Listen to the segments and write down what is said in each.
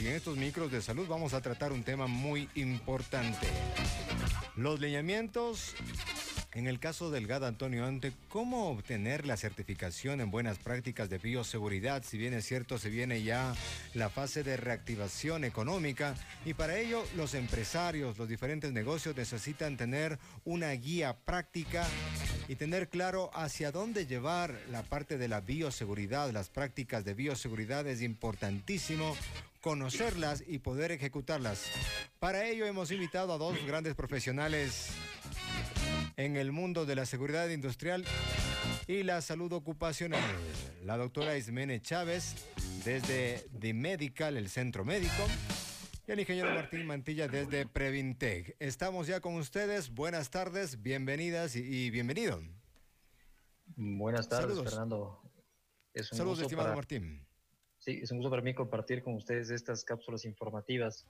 y en estos micros de salud vamos a tratar un tema muy importante. Los lineamientos en el caso del GAD Antonio Ante, ¿cómo obtener la certificación en buenas prácticas de bioseguridad? Si bien es cierto, se viene ya la fase de reactivación económica y para ello los empresarios, los diferentes negocios necesitan tener una guía práctica y tener claro hacia dónde llevar la parte de la bioseguridad, las prácticas de bioseguridad es importantísimo conocerlas y poder ejecutarlas. Para ello hemos invitado a dos grandes profesionales en el mundo de la seguridad industrial y la salud ocupacional. La doctora Ismene Chávez, desde The Medical, el centro médico, y el ingeniero Martín Mantilla desde Previntec. Estamos ya con ustedes. Buenas tardes, bienvenidas y, bienvenido. Buenas tardes, Fernando. Es un Saludos, estimado Martín. Sí, es un gusto para mí compartir con ustedes estas cápsulas informativas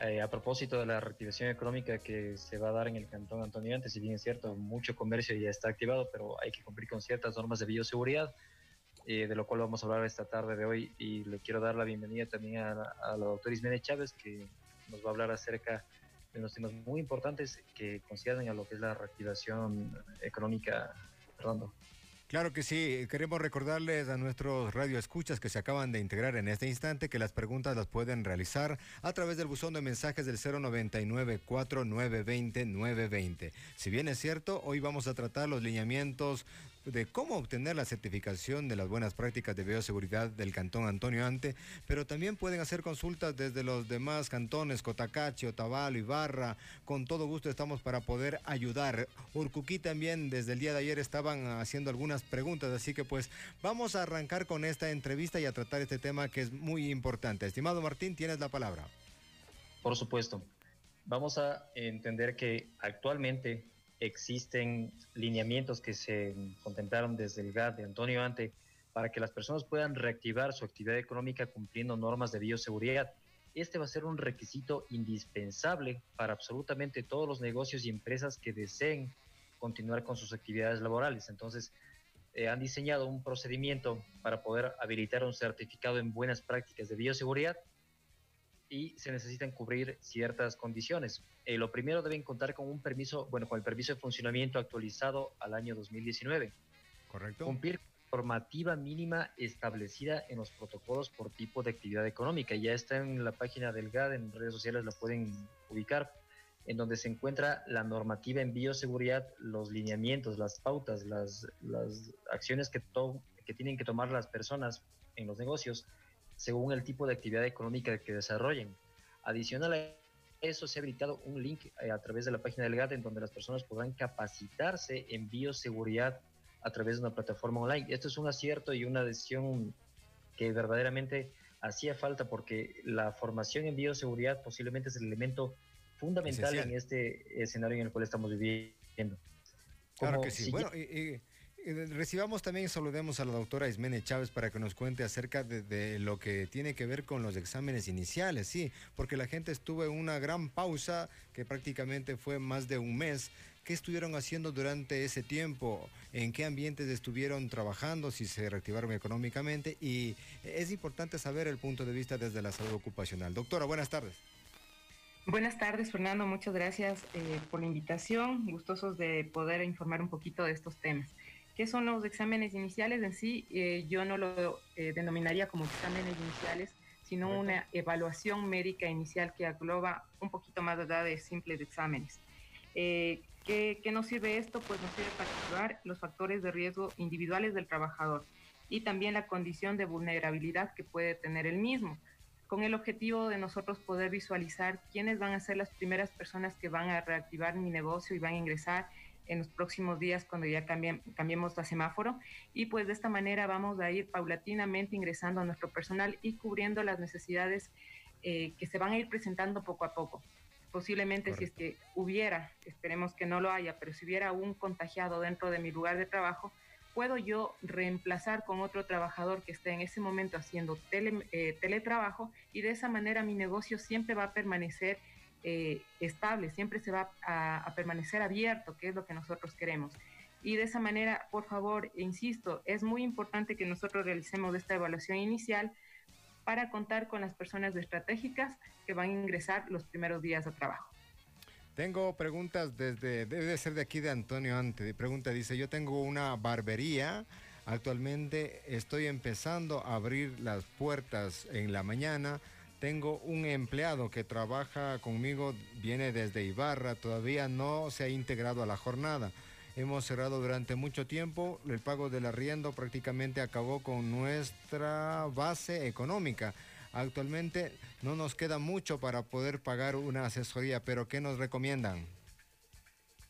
eh, a propósito de la reactivación económica que se va a dar en el Cantón Antonio Antes, si bien es cierto, mucho comercio ya está activado, pero hay que cumplir con ciertas normas de bioseguridad, eh, de lo cual vamos a hablar esta tarde de hoy. Y le quiero dar la bienvenida también a, la doctora Ismene Chávez, que nos va a hablar acerca de unos temas muy importantes que conciernen a lo que es la reactivación económica. Fernando. Claro que sí, queremos recordarles a nuestros radioescuchas que se acaban de integrar en este instante que las preguntas las pueden realizar a través del buzón de mensajes del 099 4920 920. Si bien es cierto, hoy vamos a tratar los lineamientos de cómo obtener la certificación de las buenas prácticas de bioseguridad del Cantón Antonio Ante, pero también pueden hacer consultas desde los demás cantones, Cotacachi, Otavalo, Ibarra. Con todo gusto estamos para poder ayudar. Urcuquí también desde el día de ayer estaban haciendo algunas preguntas, así que pues vamos a arrancar con esta entrevista y a tratar este tema que es muy importante. Estimado Martín, tienes la palabra. Por supuesto. Vamos a entender que actualmente existen lineamientos que se contemplaron desde el GAT de Antonio Ante para que las personas puedan reactivar su actividad económica cumpliendo normas de bioseguridad. Este va a ser un requisito indispensable para absolutamente todos los negocios y empresas que deseen continuar con sus actividades laborales. Entonces, eh, han diseñado un procedimiento para poder habilitar un certificado en buenas prácticas de bioseguridad y se necesitan cubrir ciertas condiciones. Eh, lo primero deben contar con un permiso, bueno, con el permiso de funcionamiento actualizado al año 2019. Correcto. Cumplir formativa mínima establecida en los protocolos por tipo de actividad económica. Ya está en la página del GAD, en redes sociales la pueden ubicar, en donde se encuentra la normativa en bioseguridad, los lineamientos, las pautas, las, las acciones que, que tienen que tomar las personas en los negocios según el tipo de actividad económica que desarrollen. Adicional a eso, se ha habilitado un link eh, a través de la página del GAT en donde las personas podrán capacitarse en bioseguridad a través de una plataforma online. Esto es un acierto y una decisión que verdaderamente hacía falta porque la formación en bioseguridad posiblemente es el elemento fundamental en este escenario en el cual estamos viviendo. claro que sí. bueno, y, Recibamos también y saludemos a la doctora Ismene Chávez para que nos cuente acerca de, lo que tiene que ver con los exámenes iniciales, sí, porque la gente estuvo en una gran pausa que prácticamente fue más de un mes. ¿Qué estuvieron haciendo durante ese tiempo? ¿En qué ambientes estuvieron trabajando? Si se reactivaron económicamente. Y es importante saber el punto de vista desde la salud ocupacional. Doctora, buenas tardes. Buenas tardes, Fernando. Muchas gracias eh, por la invitación. Gustosos de poder informar un poquito de estos temas. ¿Qué son los exámenes iniciales en sí? Eh, yo no lo eh, denominaría como exámenes iniciales, sino una evaluación médica inicial que agloba un poquito más allá de simples exámenes. Eh, ¿qué, ¿Qué nos sirve esto? Pues nos sirve para evaluar los factores de riesgo individuales del trabajador y también la condición de vulnerabilidad que puede tener el mismo, con el objetivo de nosotros poder visualizar quiénes van a ser las primeras personas que van a reactivar mi negocio y van a ingresar en los próximos días cuando ya cambiemos la semáforo y pues de esta manera vamos a ir paulatinamente ingresando a nuestro personal y cubriendo las necesidades eh, que se van a ir presentando poco a poco. Posiblemente si es que hubiera, esperemos que no lo haya, pero si hubiera un contagiado dentro de mi lugar de trabajo, puedo yo reemplazar con otro trabajador que esté en ese momento haciendo eh, teletrabajo y de esa manera mi negocio siempre va a permanecer eh, estable, siempre se va a, permanecer abierto, que es lo que nosotros queremos. Y de esa manera, por favor, insisto, es muy importante que nosotros realicemos esta evaluación inicial para contar con las personas estratégicas que van a ingresar los primeros días de trabajo. Tengo preguntas desde, debe ser de aquí de Antonio Ante. Pregunta dice, yo tengo una barbería, actualmente estoy empezando a abrir las puertas en la mañana, tengo un empleado que trabaja conmigo, viene desde Ibarra, todavía no se ha integrado a la jornada. Hemos cerrado durante mucho tiempo, el pago del arriendo prácticamente acabó con nuestra base económica. Actualmente no nos queda mucho para poder pagar una asesoría, pero ¿qué nos recomiendan?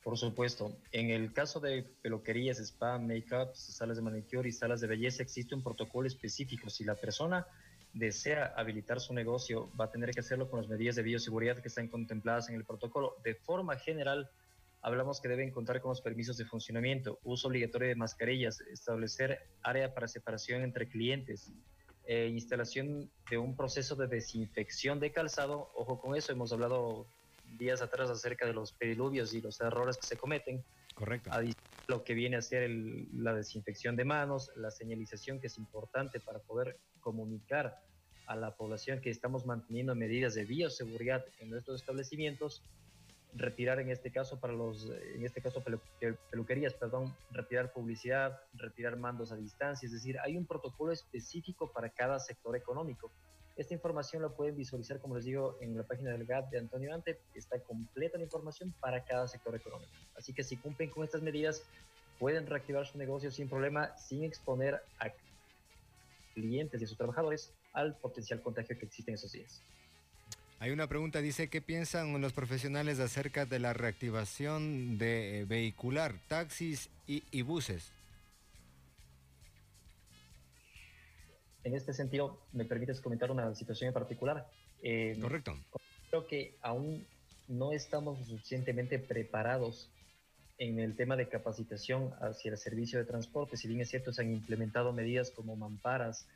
Por supuesto, en el caso de peluquerías, spa, make-up, salas de manicure y salas de belleza existe un protocolo específico. Si la persona desea habilitar su negocio, va a tener que hacerlo con las medidas de bioseguridad que están contempladas en el protocolo. De forma general, hablamos que deben contar con los permisos de funcionamiento, uso obligatorio de mascarillas, establecer área para separación entre clientes, eh, instalación de un proceso de desinfección de calzado. Ojo con eso, hemos hablado días atrás acerca de los pediluvios y los errores que se cometen. Correcto. lo que viene a ser la desinfección de manos, la señalización que es importante para poder comunicar a la población que estamos manteniendo medidas de bioseguridad en nuestros establecimientos retirar en este caso para los, en este caso peluquerías, perdón, retirar publicidad, retirar mandos a distancia, es decir, hay un protocolo específico para cada sector económico. Esta información la pueden visualizar, como les digo, en la página del GAT de Antonio Ante, está completa la información para cada sector económico. Así que si cumplen con estas medidas, pueden reactivar su negocio sin problema, sin exponer a clientes y a sus trabajadores al potencial contagio que existe en esos días. Hay una pregunta, dice, ¿qué piensan los profesionales acerca de la reactivación de eh, vehicular, taxis y, buses? En este sentido, ¿me permites comentar una situación en particular? Eh, Correcto. Creo que aún no estamos suficientemente preparados en el tema de capacitación hacia el servicio de transporte. Si bien es cierto, se han implementado medidas como mamparas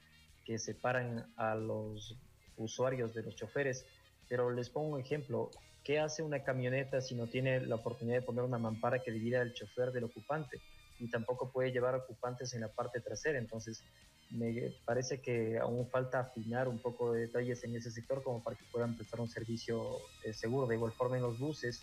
que separan a los usuarios de los choferes, pero les pongo un ejemplo. ¿Qué hace una camioneta si no tiene la oportunidad de poner una mampara que divida el chofer del ocupante? Y tampoco puede llevar ocupantes en la parte trasera. Entonces, me parece que aún falta afinar un poco de detalles en ese sector como para que puedan prestar un servicio eh, seguro. De igual forma, en los buses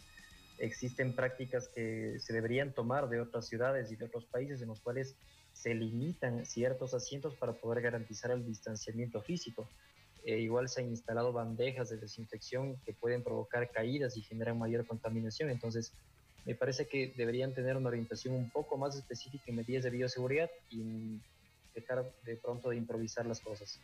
existen prácticas que se deberían tomar de otras ciudades y de otros países en los cuales se limitan ciertos asientos para poder garantizar el distanciamiento físico. Eh, igual se han instalado bandejas de desinfección que pueden provocar caídas y generan mayor contaminación. Entonces, me parece que deberían tener una orientación un poco más específica en medidas de bioseguridad y dejar de pronto de improvisar las cosas.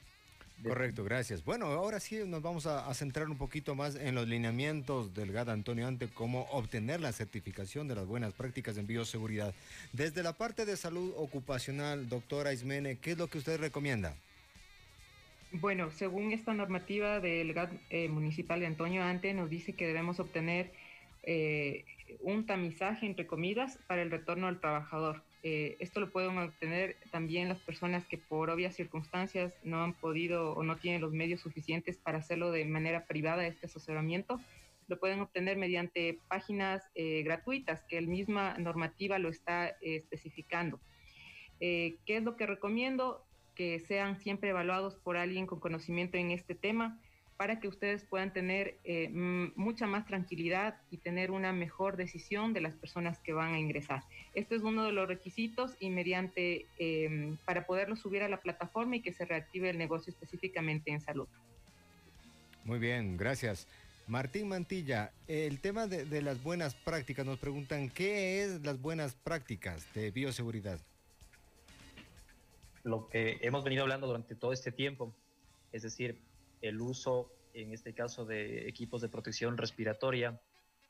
Correcto, gracias. Bueno, ahora sí nos vamos a, centrar un poquito más en los lineamientos del GAD Antonio Ante, cómo obtener la certificación de las buenas prácticas en bioseguridad. Desde la parte de salud ocupacional, doctora Ismene, ¿qué es lo que usted recomienda? Bueno, según esta normativa del GAT eh, municipal de Antonio Ante, nos dice que debemos obtener eh, un tamizaje, entre comidas, para el retorno al trabajador. Eh, esto lo pueden obtener también las personas que por obvias circunstancias no han podido o no tienen los medios suficientes para hacerlo de manera privada, este asesoramiento. Lo pueden obtener mediante páginas gratuitas, que el misma normativa lo está especificando. ¿Qué es lo que recomiendo? que sean siempre evaluados por alguien con conocimiento en este tema para que ustedes puedan tener eh, mucha más tranquilidad y tener una mejor decisión de las personas que van a ingresar. Este es uno de los requisitos y mediante em, para poderlo subir a la plataforma y que se reactive el negocio específicamente en salud. Muy bien, gracias. Martín Mantilla, el tema de, de las buenas prácticas, nos preguntan, ¿qué es las buenas prácticas de bioseguridad? lo que hemos venido hablando durante todo este tiempo, es decir, el uso, en este caso, de equipos de protección respiratoria,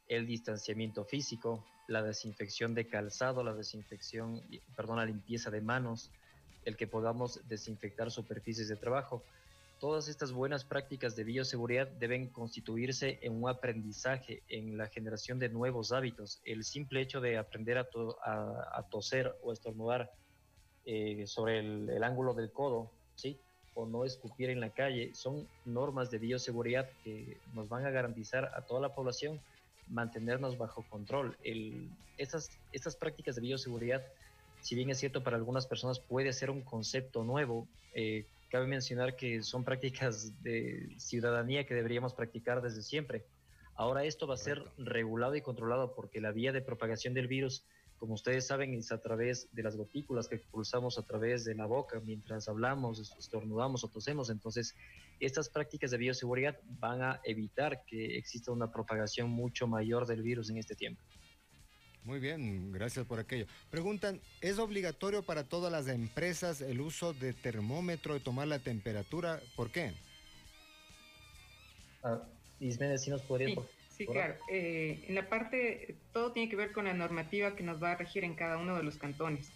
el distanciamiento físico, la desinfección de calzado, la desinfección, perdón, la limpieza de manos, el que podamos desinfectar superficies de trabajo. Todas estas buenas prácticas de bioseguridad deben constituirse en un aprendizaje, en la generación de nuevos hábitos. El simple hecho de aprender a, a toser o estornudar eh, sobre el, ángulo del codo, ¿sí? O no escupir en la calle. Son normas de bioseguridad que nos van a garantizar a toda la población mantenernos bajo control. El, estas, estas prácticas de bioseguridad, si bien es cierto para algunas personas puede ser un concepto nuevo, eh, cabe mencionar que son prácticas de ciudadanía que deberíamos practicar desde siempre. Ahora esto va a ser regulado y controlado porque la vía de propagación del virus, como ustedes saben, es a través de las gotículas que expulsamos a través de la boca mientras hablamos, estornudamos o tosemos. Entonces, estas prácticas de bioseguridad van a evitar que exista una propagación mucho mayor del virus en este tiempo. Muy bien, gracias por aquello. Preguntan, ¿es obligatorio para todas las empresas el uso de termómetro y tomar la temperatura? ¿Por qué? Ah, Ismene, si nos podría... Sí, sí claro. Eh, en la parte, todo tiene que ver con la normativa que nos va a regir en cada uno de los cantones.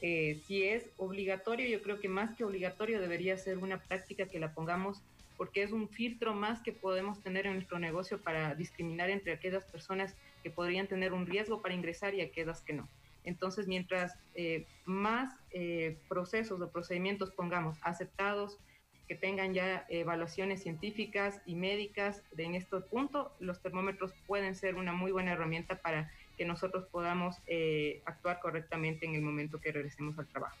Eh, si es obligatorio, yo creo que más que obligatorio debería ser una práctica que la pongamos porque es un filtro más que podemos tener en nuestro negocio para discriminar entre aquellas personas que podrían tener un riesgo para ingresar y aquellas que no. Entonces, mientras eh, más eh, procesos o procedimientos pongamos aceptados, que tengan ya evaluaciones científicas y médicas de, en este punto, los termómetros pueden ser una muy buena herramienta para que nosotros podamos eh, actuar correctamente en el momento que regresemos al trabajo.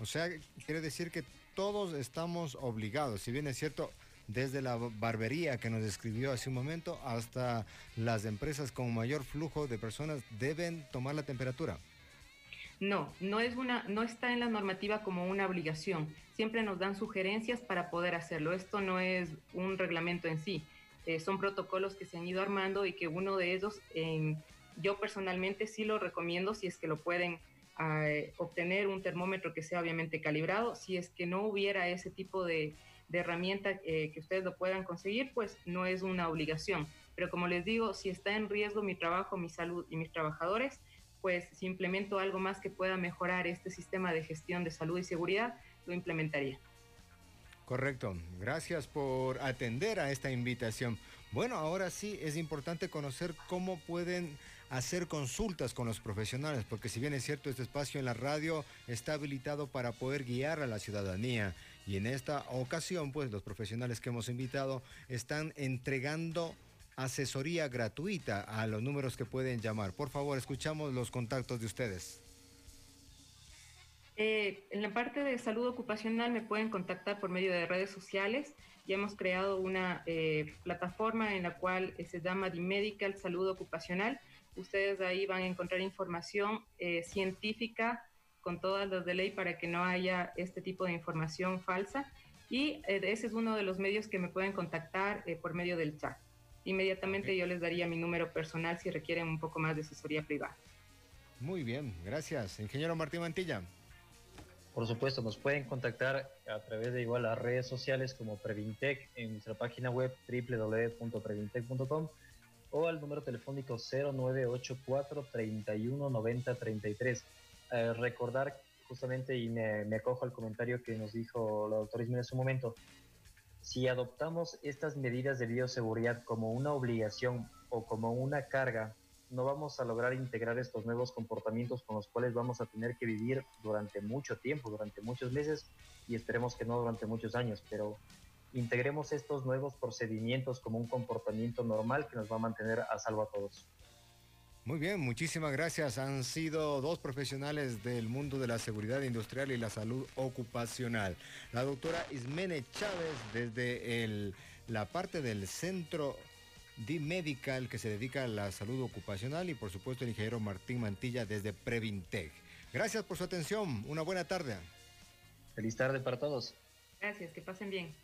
O sea, quiere decir que todos estamos obligados, si bien es cierto, desde la barbería que nos describió hace un momento hasta las empresas con mayor flujo de personas deben tomar la temperatura. No, no es una, no está en la normativa como una obligación. Siempre nos dan sugerencias para poder hacerlo. Esto no es un reglamento en sí. Eh, son protocolos que se han ido armando y que uno de ellos, yo personalmente sí lo recomiendo si es que lo pueden eh, obtener un termómetro que sea obviamente calibrado. Si es que no hubiera ese tipo de, de herramienta eh, que ustedes lo puedan conseguir, pues no es una obligación. Pero como les digo, si está en riesgo mi trabajo, mi salud y mis trabajadores, pues si implemento algo más que pueda mejorar este sistema de gestión de salud y seguridad, lo implementaría. Correcto. Gracias por atender a esta invitación. Bueno, ahora sí es importante conocer cómo pueden hacer consultas con los profesionales, porque si bien es cierto, este espacio en la radio está habilitado para poder guiar a la ciudadanía. Y en esta ocasión, pues los profesionales que hemos invitado están entregando asesoría gratuita a los números que pueden llamar. Por favor, escuchamos los contactos de ustedes. Eh, en la parte de salud ocupacional me pueden contactar por medio de redes sociales. Ya hemos creado una eh, plataforma en la cual se llama Medical Salud Ocupacional. Ustedes ahí van a encontrar información eh, científica con todas las de ley para que no haya este tipo de información falsa. Y ese es uno de los medios que me pueden contactar por medio del chat. Inmediatamente yo les daría mi número personal si requieren un poco más de asesoría privada. Muy bien, gracias. Ingeniero Martín Mantilla. Por supuesto, nos pueden contactar a través de igual las redes sociales como Previntec en nuestra página web www.previntec.com o al número telefónico 0984 319033 recordar justamente, y me, me, acojo al comentario que nos dijo la doctora Ismael en su momento, si adoptamos estas medidas de bioseguridad como una obligación o como una carga, no vamos a lograr integrar estos nuevos comportamientos con los cuales vamos a tener que vivir durante mucho tiempo, durante muchos meses y esperemos que no durante muchos años, pero integremos estos nuevos procedimientos como un comportamiento normal que nos va a mantener a salvo a todos. Muy bien, muchísimas gracias. Han sido dos profesionales del mundo de la seguridad industrial y la salud ocupacional. La doctora Ismene Chávez desde la parte del centro de Medical que se dedica a la salud ocupacional y por supuesto el ingeniero Martín Mantilla desde Previntec. Gracias por su atención. Una buena tarde. Feliz tarde para todos. Gracias, que pasen bien.